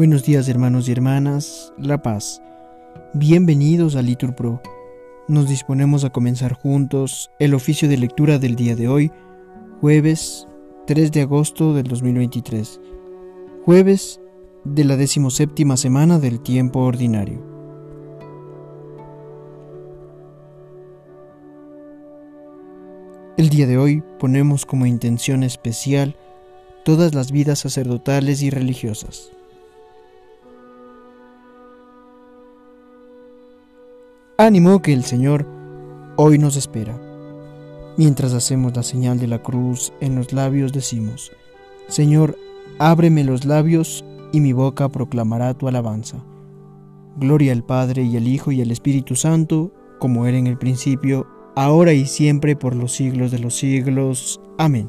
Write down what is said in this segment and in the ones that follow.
Buenos días hermanos y hermanas, La Paz. Bienvenidos a Litur Pro. Nos disponemos a comenzar juntos el oficio de lectura del día de hoy, jueves 3 de agosto del 2023, jueves de la decimoséptima semana del tiempo ordinario. El día de hoy ponemos como intención especial todas las vidas sacerdotales y religiosas. Ánimo que el Señor hoy nos espera. Mientras hacemos la señal de la cruz en los labios decimos, Señor, ábreme los labios y mi boca proclamará tu alabanza. Gloria al Padre y al Hijo y al Espíritu Santo, como era en el principio, ahora y siempre por los siglos de los siglos. Amén.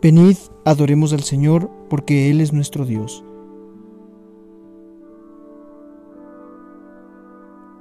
Venid, adoremos al Señor, porque Él es nuestro Dios.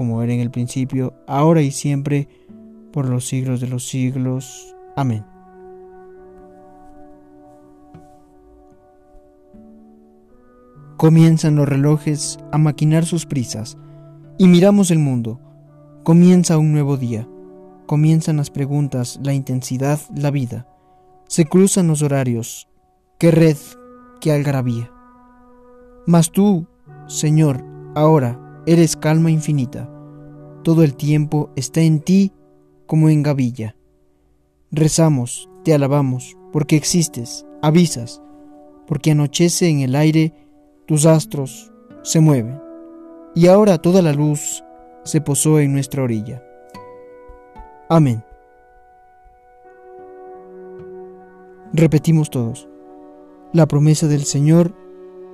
como era en el principio, ahora y siempre, por los siglos de los siglos. Amén. Comienzan los relojes a maquinar sus prisas, y miramos el mundo. Comienza un nuevo día. Comienzan las preguntas, la intensidad, la vida. Se cruzan los horarios. Qué red, qué algarabía. Mas tú, Señor, ahora eres calma infinita. Todo el tiempo está en ti como en gavilla. Rezamos, te alabamos, porque existes, avisas, porque anochece en el aire, tus astros se mueven. Y ahora toda la luz se posó en nuestra orilla. Amén. Repetimos todos. La promesa del Señor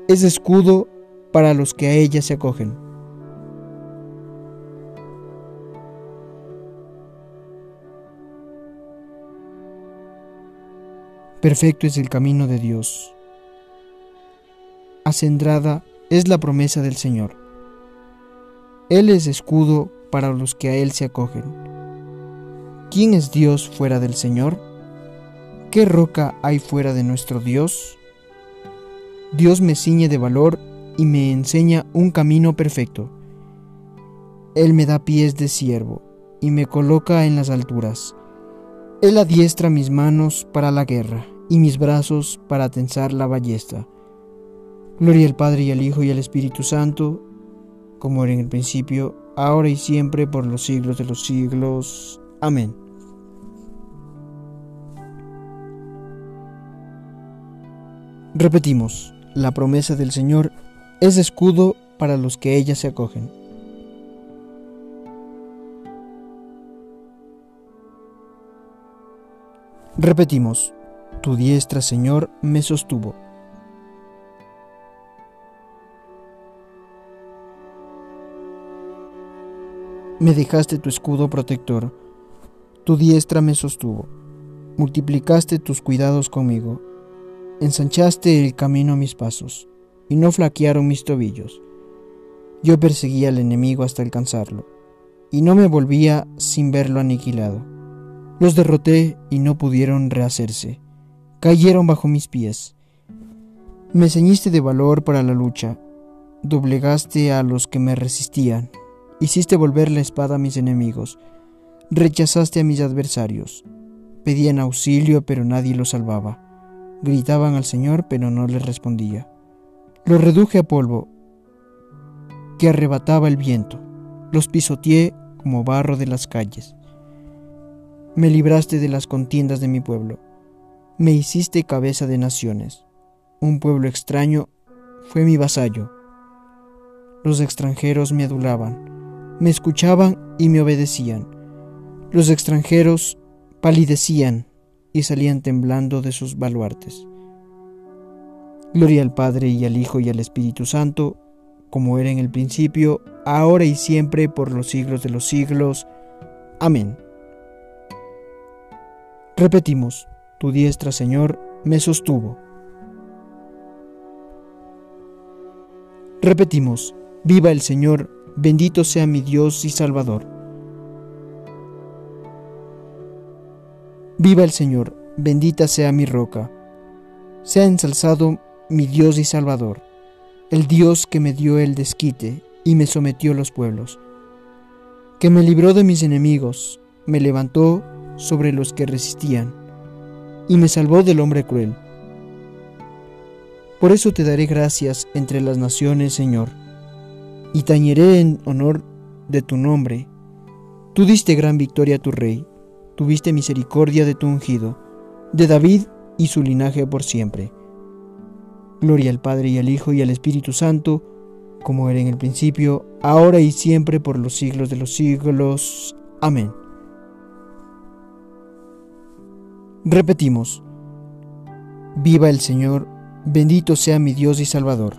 es escudo para los que a ella se acogen. Perfecto es el camino de Dios. Acendrada es la promesa del Señor. Él es escudo para los que a Él se acogen. ¿Quién es Dios fuera del Señor? ¿Qué roca hay fuera de nuestro Dios? Dios me ciñe de valor y me enseña un camino perfecto. Él me da pies de siervo y me coloca en las alturas. Él adiestra mis manos para la guerra y mis brazos para tensar la ballesta. Gloria al Padre y al Hijo y al Espíritu Santo, como era en el principio, ahora y siempre, por los siglos de los siglos. Amén. Repetimos, la promesa del Señor es escudo para los que ella se acogen. Repetimos, tu diestra, Señor, me sostuvo. Me dejaste tu escudo protector, tu diestra me sostuvo, multiplicaste tus cuidados conmigo, ensanchaste el camino a mis pasos y no flaquearon mis tobillos. Yo perseguía al enemigo hasta alcanzarlo, y no me volvía sin verlo aniquilado. Los derroté y no pudieron rehacerse. Cayeron bajo mis pies. Me ceñiste de valor para la lucha, doblegaste a los que me resistían, hiciste volver la espada a mis enemigos, rechazaste a mis adversarios, pedían auxilio pero nadie los salvaba, gritaban al Señor pero no les respondía. Los reduje a polvo que arrebataba el viento, los pisoteé como barro de las calles. Me libraste de las contiendas de mi pueblo, me hiciste cabeza de naciones. Un pueblo extraño fue mi vasallo. Los extranjeros me adulaban, me escuchaban y me obedecían. Los extranjeros palidecían y salían temblando de sus baluartes. Gloria al Padre y al Hijo y al Espíritu Santo, como era en el principio, ahora y siempre, por los siglos de los siglos. Amén. Repetimos, tu diestra, Señor, me sostuvo. Repetimos, viva el Señor, bendito sea mi Dios y Salvador. Viva el Señor, bendita sea mi roca. Sea ensalzado mi Dios y Salvador el Dios que me dio el desquite y me sometió los pueblos, que me libró de mis enemigos, me levantó sobre los que resistían, y me salvó del hombre cruel. Por eso te daré gracias entre las naciones, Señor, y tañeré en honor de tu nombre. Tú diste gran victoria a tu rey, tuviste misericordia de tu ungido, de David y su linaje por siempre. Gloria al Padre y al Hijo y al Espíritu Santo, como era en el principio, ahora y siempre, por los siglos de los siglos. Amén. Repetimos, viva el Señor, bendito sea mi Dios y Salvador.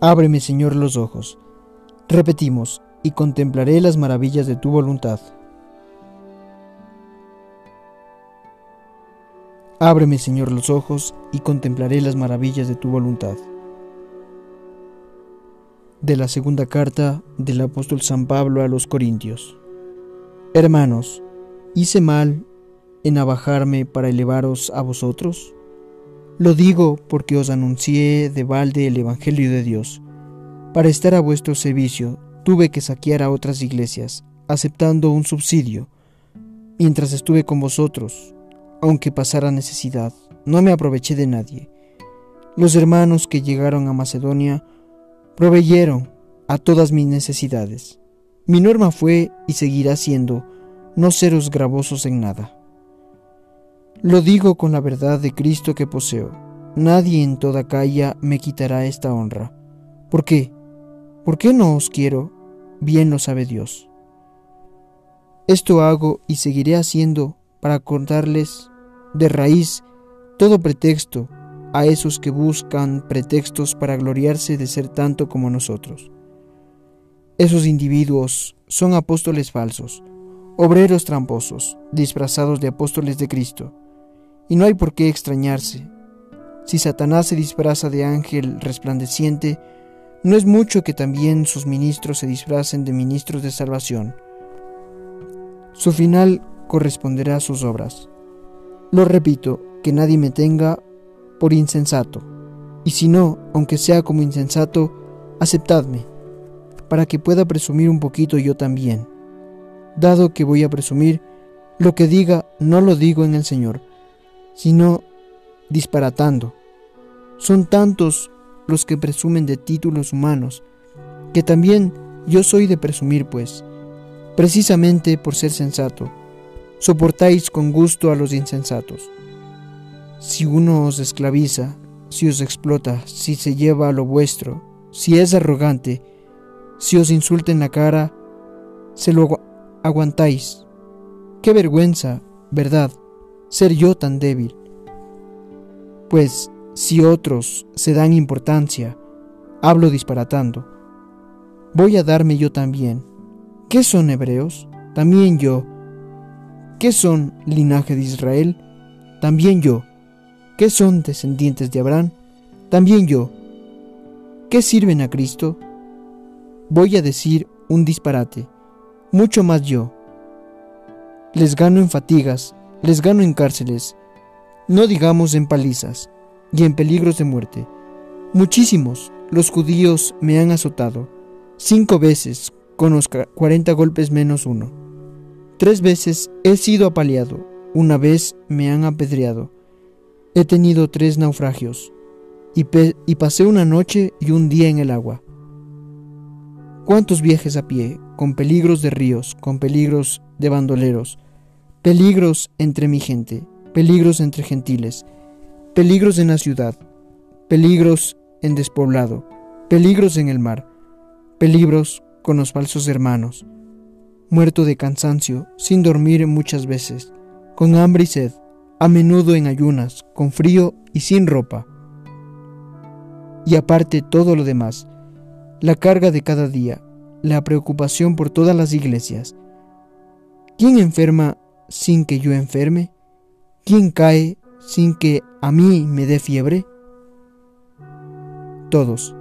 Ábreme, Señor, los ojos. Repetimos, y contemplaré las maravillas de tu voluntad. Ábreme, Señor, los ojos y contemplaré las maravillas de tu voluntad. De la segunda carta del apóstol San Pablo a los Corintios. Hermanos, ¿hice mal en abajarme para elevaros a vosotros? Lo digo porque os anuncié de balde el Evangelio de Dios. Para estar a vuestro servicio tuve que saquear a otras iglesias, aceptando un subsidio, mientras estuve con vosotros aunque pasara necesidad, no me aproveché de nadie. Los hermanos que llegaron a Macedonia proveyeron a todas mis necesidades. Mi norma fue y seguirá siendo no seros gravosos en nada. Lo digo con la verdad de Cristo que poseo. Nadie en toda calle me quitará esta honra. ¿Por qué? ¿Por qué no os quiero? Bien lo sabe Dios. Esto hago y seguiré haciendo para contarles de raíz todo pretexto a esos que buscan pretextos para gloriarse de ser tanto como nosotros. Esos individuos son apóstoles falsos, obreros tramposos, disfrazados de apóstoles de Cristo. Y no hay por qué extrañarse. Si Satanás se disfraza de ángel resplandeciente, no es mucho que también sus ministros se disfracen de ministros de salvación. Su final corresponderá a sus obras. Lo repito, que nadie me tenga por insensato. Y si no, aunque sea como insensato, aceptadme, para que pueda presumir un poquito yo también. Dado que voy a presumir, lo que diga no lo digo en el Señor, sino disparatando. Son tantos los que presumen de títulos humanos, que también yo soy de presumir, pues, precisamente por ser sensato soportáis con gusto a los insensatos. Si uno os esclaviza, si os explota, si se lleva a lo vuestro, si es arrogante, si os insulta en la cara, se lo aguantáis. Qué vergüenza, verdad, ser yo tan débil. Pues si otros se dan importancia, hablo disparatando. Voy a darme yo también. ¿Qué son hebreos? También yo, ¿Qué son linaje de Israel? También yo. ¿Qué son descendientes de Abraham? También yo. ¿Qué sirven a Cristo? Voy a decir un disparate, mucho más yo. Les gano en fatigas, les gano en cárceles, no digamos en palizas y en peligros de muerte. Muchísimos los judíos me han azotado, cinco veces con los cuarenta golpes menos uno. tres veces he sido apaleado, una vez me han apedreado. He tenido tres naufragios, y, pasé una noche y un día en el agua. ¿Cuántos viajes a pie, con peligros de ríos, con peligros de bandoleros, peligros entre mi gente, peligros entre gentiles, peligros en la ciudad, peligros en despoblado, peligros en el mar, peligros con los falsos hermanos, muerto de cansancio, sin dormir muchas veces, con hambre y sed, a menudo en ayunas, con frío y sin ropa. Y aparte todo lo demás, la carga de cada día, la preocupación por todas las iglesias. ¿Quién enferma sin que yo enferme? ¿Quién cae sin que a mí me dé fiebre? Todos.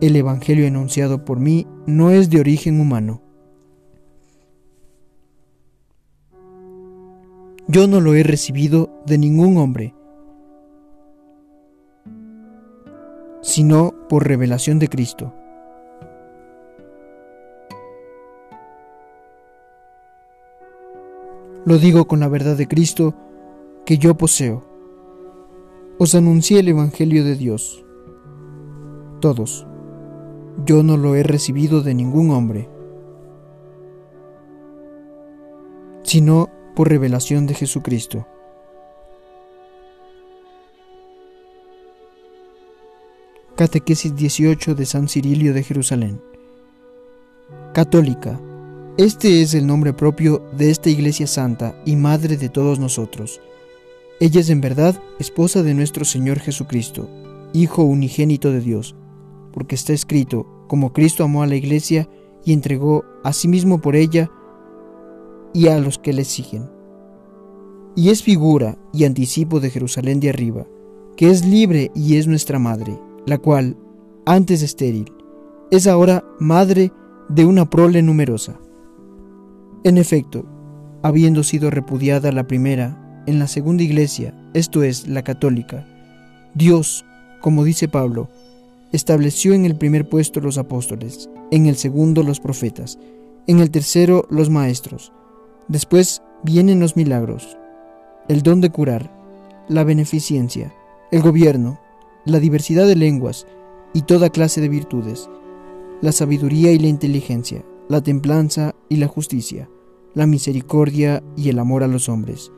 El Evangelio enunciado por mí no es de origen humano. Yo no lo he recibido de ningún hombre, sino por revelación de Cristo. Lo digo con la verdad de Cristo que yo poseo. Os anuncié el Evangelio de Dios. Todos. Yo no lo he recibido de ningún hombre, sino por revelación de Jesucristo. Catequesis 18 de San Cirilio de Jerusalén. Católica este es el nombre propio de esta Iglesia Santa y Madre de todos nosotros. Ella es en verdad esposa de nuestro Señor Jesucristo, Hijo unigénito de Dios, porque está escrito, como Cristo amó a la Iglesia y entregó a sí mismo por ella y a los que le siguen. Y es figura y anticipo de Jerusalén de arriba, que es libre y es nuestra madre, la cual, antes estéril, es ahora madre de una prole numerosa. En efecto, habiendo sido repudiada la primera, en la segunda iglesia, esto es, la católica, Dios, como dice Pablo, estableció en el primer puesto los apóstoles, en el segundo los profetas, en el tercero los maestros. Después vienen los milagros, el don de curar, la beneficencia, el gobierno, la diversidad de lenguas y toda clase de virtudes, la sabiduría y la inteligencia, la templanza y la justicia la misericordia y el amor a los hombres,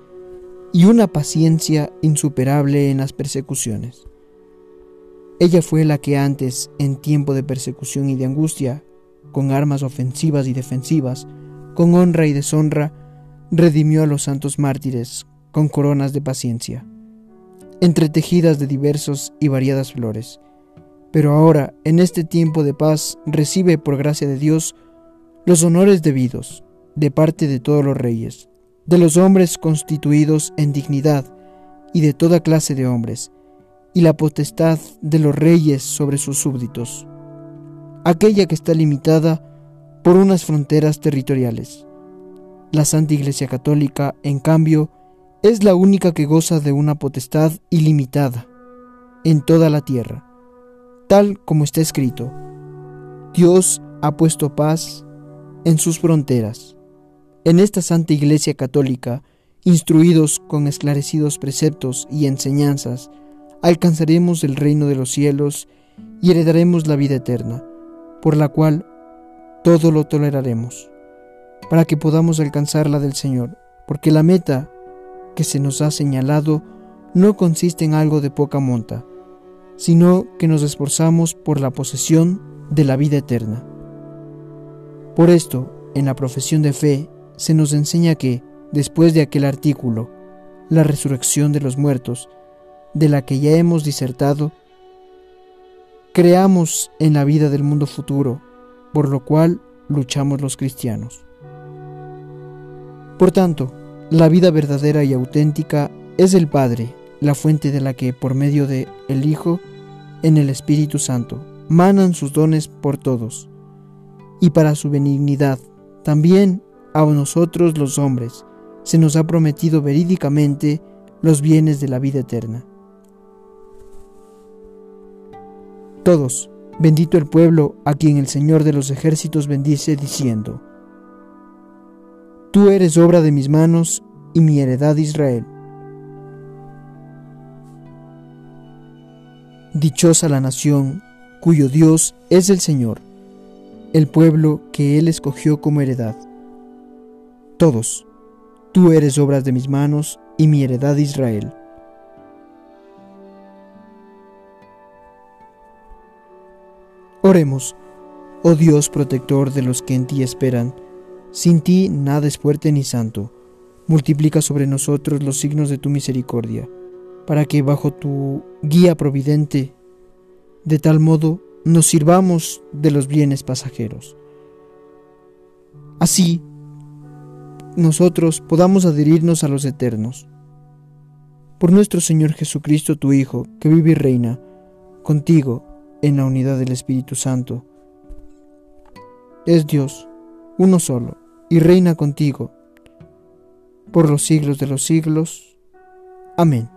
y una paciencia insuperable en las persecuciones. Ella fue la que antes, en tiempo de persecución y de angustia, con armas ofensivas y defensivas, con honra y deshonra, redimió a los santos mártires con coronas de paciencia, entretejidas de diversos y variadas flores. Pero ahora, en este tiempo de paz, recibe por gracia de Dios los honores debidos, de parte de todos los reyes, de los hombres constituidos en dignidad y de toda clase de hombres, y la potestad de los reyes sobre sus súbditos, aquella que está limitada por unas fronteras territoriales. La Santa Iglesia Católica, en cambio, es la única que goza de una potestad ilimitada en toda la tierra, tal como está escrito. Dios ha puesto paz en sus fronteras. En esta Santa Iglesia Católica, instruidos con esclarecidos preceptos y enseñanzas, alcanzaremos el reino de los cielos y heredaremos la vida eterna, por la cual todo lo toleraremos, para que podamos alcanzar la del Señor, porque la meta que se nos ha señalado no consiste en algo de poca monta, sino que nos esforzamos por la posesión de la vida eterna. Por esto, en la profesión de fe se nos enseña que, después de aquel artículo, la resurrección de los muertos, de la que ya hemos disertado, creamos en la vida del mundo futuro, por lo cual luchamos los cristianos. Por tanto, la vida verdadera y auténtica es el Padre, la fuente de la que, por medio de el Hijo, en el Espíritu Santo, manan sus dones por todos, y para su benignidad, también a nosotros los hombres se nos ha prometido verídicamente los bienes de la vida eterna. Todos, bendito el pueblo a quien el Señor de los ejércitos bendice diciendo, Tú eres obra de mis manos y mi heredad Israel. Dichosa la nación cuyo Dios es el Señor, el pueblo que Él escogió como heredad. Todos, tú eres obra de mis manos y mi heredad Israel. Oremos, oh Dios protector de los que en ti esperan, sin ti nada es fuerte ni santo. Multiplica sobre nosotros los signos de tu misericordia, para que bajo tu guía providente, de tal modo nos sirvamos de los bienes pasajeros. Así, nosotros podamos adherirnos a los eternos. Por nuestro Señor Jesucristo, tu Hijo, que vive y reina contigo en la unidad del Espíritu Santo, es Dios, uno solo, y reina contigo por los siglos de los siglos. Amén.